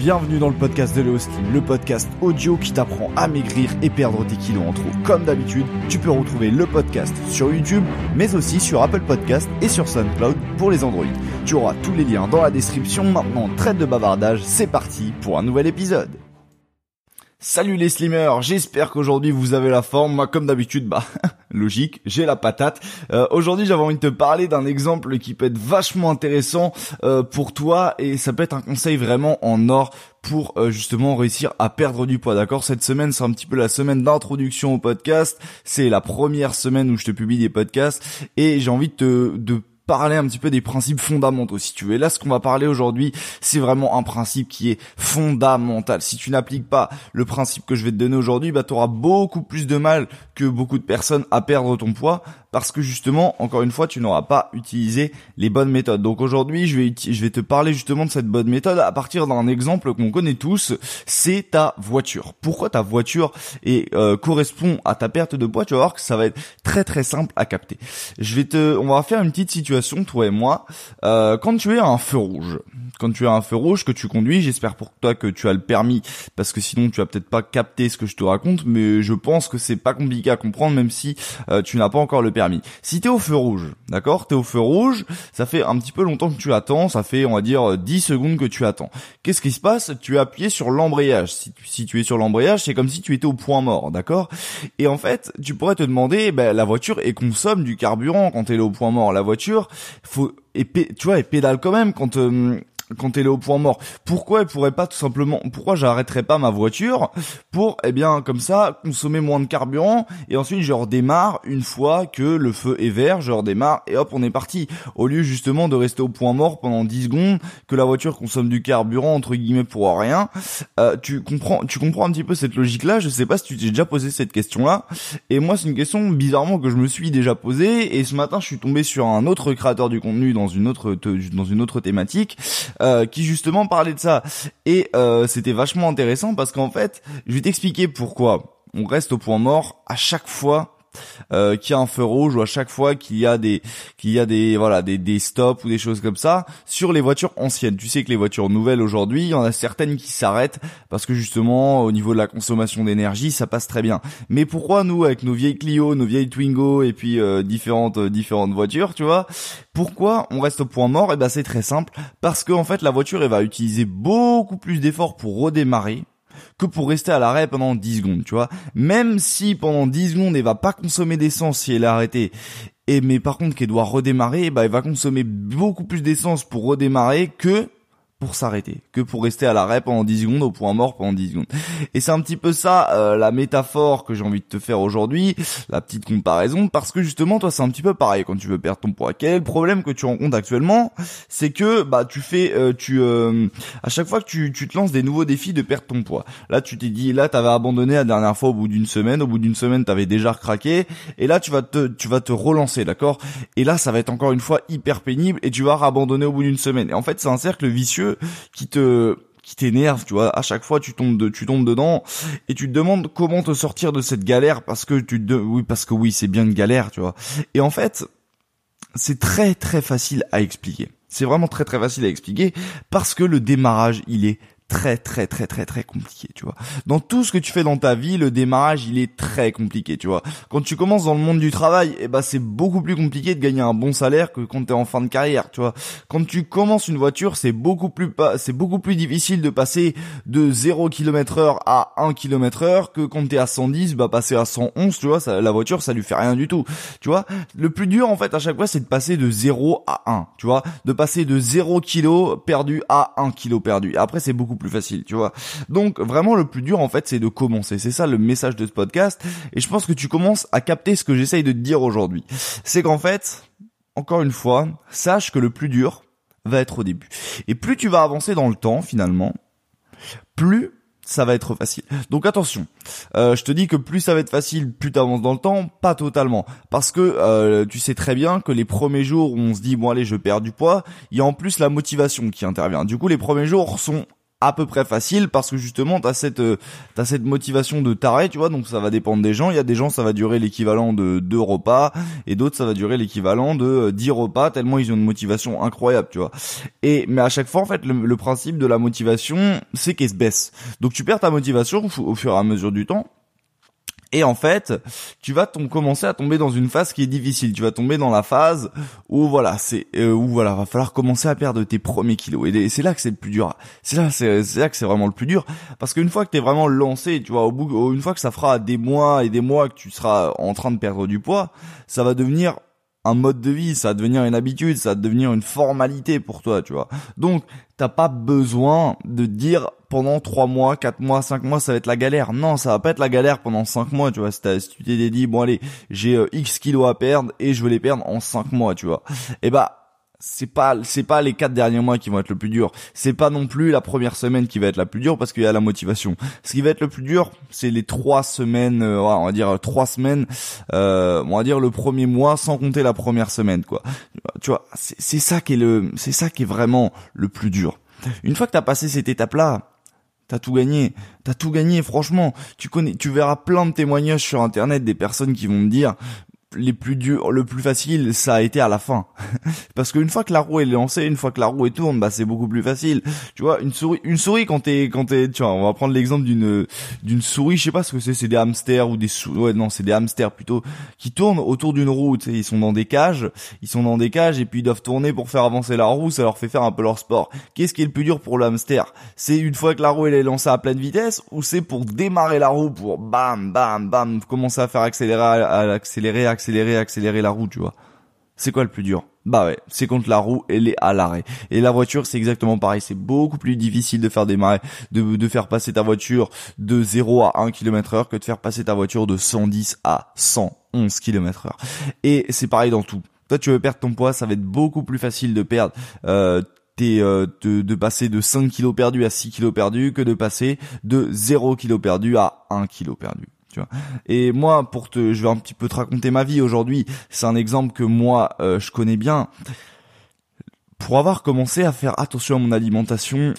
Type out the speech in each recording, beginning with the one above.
bienvenue dans le podcast de Léo Slim, le podcast audio qui t'apprend à maigrir et perdre tes kilos en trop. Comme d'habitude, tu peux retrouver le podcast sur YouTube, mais aussi sur Apple Podcast et sur SoundCloud pour les Android. Tu auras tous les liens dans la description. Maintenant, traite de bavardage, c'est parti pour un nouvel épisode. Salut les slimmers, j'espère qu'aujourd'hui vous avez la forme. Moi comme d'habitude, bah logique, j'ai la patate. Euh, aujourd'hui j'avais envie de te parler d'un exemple qui peut être vachement intéressant euh, pour toi et ça peut être un conseil vraiment en or pour euh, justement réussir à perdre du poids. D'accord? Cette semaine c'est un petit peu la semaine d'introduction au podcast. C'est la première semaine où je te publie des podcasts et j'ai envie de te de parler un petit peu des principes fondamentaux si tu veux. Là, ce qu'on va parler aujourd'hui, c'est vraiment un principe qui est fondamental. Si tu n'appliques pas le principe que je vais te donner aujourd'hui, bah, tu auras beaucoup plus de mal que beaucoup de personnes à perdre ton poids parce que justement, encore une fois, tu n'auras pas utilisé les bonnes méthodes. Donc aujourd'hui, je vais, je vais te parler justement de cette bonne méthode à partir d'un exemple qu'on connaît tous, c'est ta voiture. Pourquoi ta voiture et euh, correspond à ta perte de poids? Tu vas voir que ça va être très très simple à capter. Je vais te, on va faire une petite situation, toi et moi. Euh, quand tu es à un feu rouge, quand tu as un feu rouge que tu conduis, j'espère pour toi que tu as le permis, parce que sinon tu vas peut-être pas capter ce que je te raconte, mais je pense que c'est pas compliqué à comprendre, même si euh, tu n'as pas encore le permis permis. Si t'es au feu rouge, d'accord T'es au feu rouge, ça fait un petit peu longtemps que tu attends, ça fait on va dire 10 secondes que tu attends. Qu'est-ce qui se passe? Tu es appuyé sur l'embrayage. Si, si, tu es sur l'embrayage, c'est comme si tu étais au point mort, d'accord? Et en fait, tu pourrais te demander, ben, la voiture elle consomme du carburant quand elle est au point mort. La voiture, faut et tu vois, elle pédale quand même quand euh, quand elle est au point mort. Pourquoi elle pourrait pas tout simplement, pourquoi j'arrêterais pas ma voiture pour, eh bien, comme ça, consommer moins de carburant et ensuite je redémarre une fois que le feu est vert, je redémarre et hop, on est parti. Au lieu justement de rester au point mort pendant 10 secondes, que la voiture consomme du carburant entre guillemets pour rien. Euh, tu comprends, tu comprends un petit peu cette logique-là? Je sais pas si tu t'es déjà posé cette question-là. Et moi, c'est une question bizarrement que je me suis déjà posée. Et ce matin, je suis tombé sur un autre créateur du contenu dans une autre dans une autre thématique euh, qui justement parlait de ça. Et euh, c'était vachement intéressant parce qu'en fait, je vais t'expliquer pourquoi on reste au point mort à chaque fois euh, a un feu rouge ou à chaque fois qu'il y a des qu'il y a des voilà des, des stops ou des choses comme ça sur les voitures anciennes. Tu sais que les voitures nouvelles aujourd'hui, il y en a certaines qui s'arrêtent parce que justement au niveau de la consommation d'énergie, ça passe très bien. Mais pourquoi nous avec nos vieilles Clio, nos vieilles Twingo et puis euh, différentes euh, différentes voitures, tu vois Pourquoi on reste au point mort? Et eh ben c'est très simple parce que en fait la voiture elle va utiliser beaucoup plus d'efforts pour redémarrer que pour rester à l'arrêt pendant 10 secondes, tu vois. Même si pendant 10 secondes, elle va pas consommer d'essence si elle est arrêtée, et mais par contre qu'elle doit redémarrer, bah elle va consommer beaucoup plus d'essence pour redémarrer que pour s'arrêter que pour rester à l'arrêt pendant 10 secondes au point mort pendant 10 secondes. Et c'est un petit peu ça euh, la métaphore que j'ai envie de te faire aujourd'hui, la petite comparaison parce que justement toi c'est un petit peu pareil quand tu veux perdre ton poids. Quel est le problème que tu rencontres actuellement? C'est que bah tu fais euh, tu euh, à chaque fois que tu, tu te lances des nouveaux défis de perdre ton poids. Là tu t'es dit là t'avais abandonné la dernière fois au bout d'une semaine, au bout d'une semaine t'avais déjà craqué et là tu vas te tu vas te relancer, d'accord? Et là ça va être encore une fois hyper pénible et tu vas abandonner au bout d'une semaine. Et en fait c'est un cercle vicieux qui te qui t'énerve, tu vois, à chaque fois tu tombes de, tu tombes dedans et tu te demandes comment te sortir de cette galère parce que tu te, oui parce que oui, c'est bien une galère, tu vois. Et en fait, c'est très très facile à expliquer. C'est vraiment très très facile à expliquer parce que le démarrage, il est très très très très très compliqué, tu vois. Dans tout ce que tu fais dans ta vie, le démarrage, il est très compliqué, tu vois. Quand tu commences dans le monde du travail, eh ben c'est beaucoup plus compliqué de gagner un bon salaire que quand tu es en fin de carrière, tu vois. Quand tu commences une voiture, c'est beaucoup plus c'est beaucoup plus difficile de passer de 0 km/h à 1 km/h que quand tu es à 110, bah passer à 111, tu vois, la voiture ça lui fait rien du tout. Tu vois, le plus dur en fait à chaque fois, c'est de passer de 0 à 1, tu vois, de passer de 0 kg perdu à 1 kg perdu. Après c'est beaucoup plus facile, tu vois. Donc vraiment le plus dur en fait c'est de commencer. C'est ça le message de ce podcast. Et je pense que tu commences à capter ce que j'essaye de te dire aujourd'hui. C'est qu'en fait, encore une fois, sache que le plus dur va être au début. Et plus tu vas avancer dans le temps finalement, plus ça va être facile. Donc attention, euh, je te dis que plus ça va être facile, plus tu avances dans le temps, pas totalement. Parce que euh, tu sais très bien que les premiers jours où on se dit bon allez je perds du poids, il y a en plus la motivation qui intervient. Du coup les premiers jours sont à peu près facile parce que justement t'as cette euh, t'as cette motivation de taré tu vois donc ça va dépendre des gens. Il y a des gens ça va durer l'équivalent de deux repas et d'autres ça va durer l'équivalent de 10 euh, repas tellement ils ont une motivation incroyable tu vois. Et mais à chaque fois en fait le, principe de la motivation c'est qu'elle se baisse. Donc tu perds ta motivation au fur et à mesure du temps et en fait, tu vas commencer à tomber dans une phase qui est difficile. Tu vas tomber dans la phase où voilà, c'est euh, où voilà, va falloir commencer à perdre tes premiers kilos. Et c'est là que c'est le plus dur. C'est là, c'est là que c'est vraiment le plus dur, parce qu'une fois que t'es vraiment lancé, tu vois, au bout, une fois que ça fera des mois et des mois que tu seras en train de perdre du poids, ça va devenir un mode de vie, ça va devenir une habitude, ça va devenir une formalité pour toi, tu vois. Donc, t'as pas besoin de dire pendant trois mois, quatre mois, cinq mois, ça va être la galère. Non, ça va pas être la galère pendant cinq mois, tu vois. Si, tu t'es dit, bon allez, j'ai euh, X kilos à perdre et je veux les perdre en cinq mois, tu vois. Et eh bah, c'est pas c'est pas les quatre derniers mois qui vont être le plus dur. C'est pas non plus la première semaine qui va être la plus dure parce qu'il y a la motivation. Ce qui va être le plus dur, c'est les trois semaines, euh, on va dire trois semaines, euh, on va dire le premier mois sans compter la première semaine, quoi. Tu vois, c'est ça qui est le, c'est ça qui est vraiment le plus dur. Une fois que t'as passé cette étape-là, t'as tout gagné. T'as tout gagné, franchement. Tu connais, tu verras plein de témoignages sur internet des personnes qui vont me dire, les plus durs, le plus facile, ça a été à la fin. Parce qu'une fois que la roue est lancée, une fois que la roue est tourne, bah c'est beaucoup plus facile. Tu vois, une souris, une souris quand t'es, quand t'es, tu vois, on va prendre l'exemple d'une, d'une souris, je sais pas ce que c'est, c'est des hamsters ou des ouais non, c'est des hamsters plutôt, qui tournent autour d'une roue. Tu sais, ils sont dans des cages, ils sont dans des cages et puis ils doivent tourner pour faire avancer la roue. Ça leur fait faire un peu leur sport. Qu'est-ce qui est le plus dur pour le hamster C'est une fois que la roue est lancée à pleine vitesse ou c'est pour démarrer la roue pour bam, bam, bam, commencer à faire accélérer, à, accélérer, accélérer accélérer, accélérer la roue, tu vois. C'est quoi le plus dur? Bah ouais, c'est quand la roue elle est à l'arrêt. Et la voiture c'est exactement pareil, c'est beaucoup plus difficile de faire démarrer, de, de faire passer ta voiture de 0 à 1 km heure que de faire passer ta voiture de 110 à 111 km heure. Et c'est pareil dans tout. Toi tu veux perdre ton poids, ça va être beaucoup plus facile de perdre euh, euh, de, de, passer de 5 kilos perdus à 6 kilos perdus que de passer de 0 kilos perdus à 1 kilo perdu tu vois. Et moi, pour te, je vais un petit peu te raconter ma vie aujourd'hui. C'est un exemple que moi, euh, je connais bien. Pour avoir commencé à faire attention à mon alimentation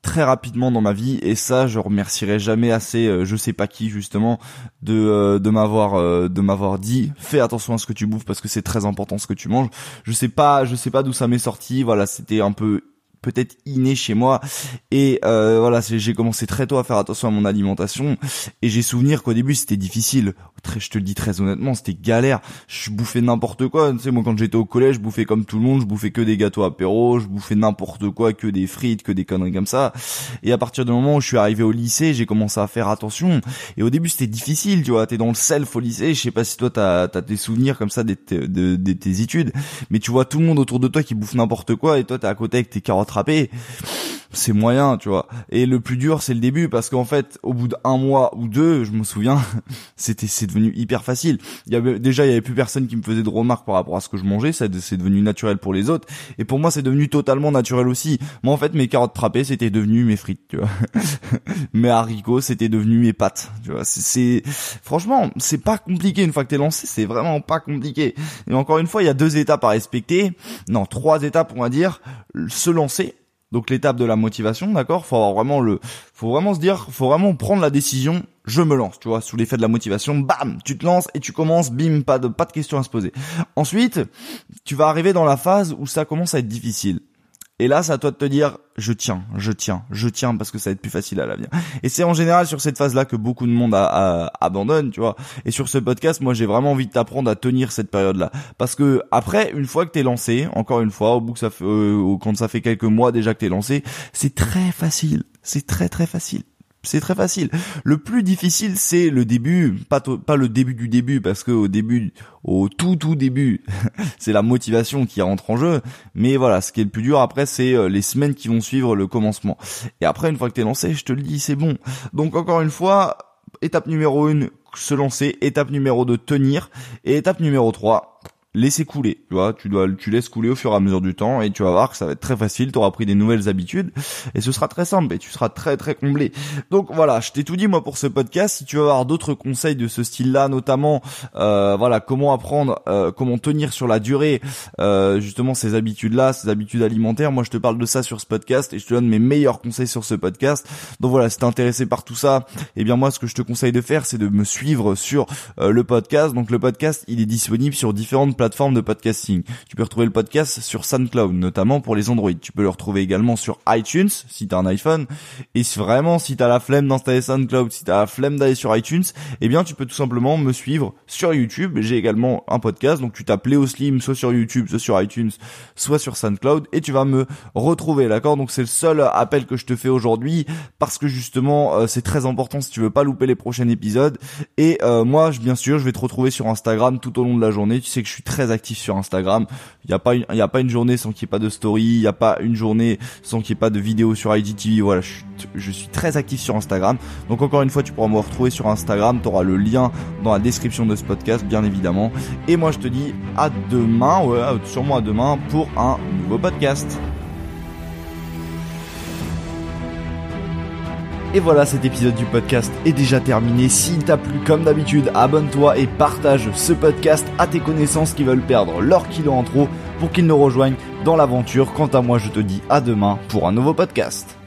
très rapidement dans ma vie, et ça, je remercierai jamais assez, euh, je sais pas qui justement, de euh, de m'avoir de m'avoir dit, fais attention à ce que tu bouffes parce que c'est très important ce que tu manges. Je sais pas, je sais pas d'où ça m'est sorti. Voilà, c'était un peu peut-être inné chez moi. Et euh, voilà j'ai commencé très tôt à faire attention à mon alimentation. Et j'ai souvenir qu'au début c'était difficile très je te le dis très honnêtement c'était galère. Je bouffais n'importe quoi tu sais moi quand j'étais au collège je bouffais comme tout le monde je bouffais que des gâteaux apéro je bouffais n'importe quoi que des frites que des conneries comme ça. Et à partir du moment où je suis arrivé au lycée j'ai commencé à faire attention. Et au début c'était difficile tu vois t'es dans le self au lycée je sais pas si toi t'as as des souvenirs comme ça de, de tes études mais tu vois tout le monde autour de toi qui bouffe n'importe quoi et toi t'es à côté avec tes carottes rattraper c'est moyen, tu vois. Et le plus dur, c'est le début, parce qu'en fait, au bout d'un mois ou deux, je me souviens, c'était, c'est devenu hyper facile. Il y avait, déjà, il y avait plus personne qui me faisait de remarques par rapport à ce que je mangeais, c'est devenu naturel pour les autres. Et pour moi, c'est devenu totalement naturel aussi. Moi, en fait, mes carottes trapées, c'était devenu mes frites, tu vois. mes haricots, c'était devenu mes pâtes, tu vois. C'est, franchement, c'est pas compliqué une fois que t'es lancé, c'est vraiment pas compliqué. Et encore une fois, il y a deux étapes à respecter. Non, trois étapes, on va dire. Se lancer, donc l'étape de la motivation, d'accord Faut avoir vraiment le, faut vraiment se dire, faut vraiment prendre la décision. Je me lance, tu vois, sous l'effet de la motivation, bam, tu te lances et tu commences, bim, pas de pas de questions à se poser. Ensuite, tu vas arriver dans la phase où ça commence à être difficile. Et là, c'est à toi de te dire, je tiens, je tiens, je tiens parce que ça va être plus facile à l'avenir. Et c'est en général sur cette phase-là que beaucoup de monde abandonne, tu vois. Et sur ce podcast, moi, j'ai vraiment envie de t'apprendre à tenir cette période-là, parce que après, une fois que t'es lancé, encore une fois, au bout que ça fait, euh, quand ça fait quelques mois déjà que t'es lancé, c'est très facile, c'est très très facile. C'est très facile. Le plus difficile, c'est le début, pas le début du début, parce que au début, au tout tout début, c'est la motivation qui rentre en jeu. Mais voilà, ce qui est le plus dur après, c'est euh, les semaines qui vont suivre le commencement. Et après, une fois que t'es lancé, je te le dis, c'est bon. Donc encore une fois, étape numéro une, se lancer. Étape numéro deux, tenir. Et étape numéro trois, laisser couler. Tu vois, tu dois, tu laisses couler au fur et à mesure du temps et tu vas voir que ça va être très facile. Tu auras pris des nouvelles habitudes et ce sera très simple et tu seras très très comblé. Donc voilà, je t'ai tout dit moi pour ce podcast. Si tu veux avoir d'autres conseils de ce style-là, notamment euh, voilà comment apprendre, euh, comment tenir sur la durée euh, justement ces habitudes-là, ces habitudes alimentaires. Moi, je te parle de ça sur ce podcast et je te donne mes meilleurs conseils sur ce podcast. Donc voilà, si t'es intéressé par tout ça, eh bien moi, ce que je te conseille de faire, c'est de me suivre sur le podcast. Donc le podcast, il est disponible sur différentes plateformes de podcasting. Tu peux retrouver le podcast sur SoundCloud, notamment pour les Android. Tu peux le retrouver également sur iTunes, si t'as un iPhone. Et vraiment, si t'as la flemme d'installer SoundCloud, si t'as la flemme d'aller sur iTunes, eh bien, tu peux tout simplement me suivre sur YouTube. J'ai également un podcast, donc tu tapes Léo Slim, soit sur YouTube, soit sur iTunes, soit sur SoundCloud, et tu vas me retrouver, d'accord? Donc c'est le seul appel que je te fais aujourd'hui, parce que justement, euh, c'est très important si tu veux pas louper les prochains épisodes. Et euh, moi, bien sûr, je vais te retrouver sur Instagram tout au long de la journée. Tu sais que je suis très actif sur Instagram. Il y a pas une journée sans qu'il n'y ait pas de story, il y a pas une journée sans qu'il n'y ait pas de vidéo sur IGTV. Voilà, je je suis très actif sur Instagram. Donc encore une fois, tu pourras me retrouver sur Instagram, tu auras le lien dans la description de ce podcast bien évidemment. Et moi je te dis à demain, ouais, sûrement à demain pour un nouveau podcast. Et voilà, cet épisode du podcast est déjà terminé. S'il t'a plu, comme d'habitude, abonne-toi et partage ce podcast à tes connaissances qui veulent perdre leur kilo en trop pour qu'ils nous rejoignent dans l'aventure. Quant à moi, je te dis à demain pour un nouveau podcast.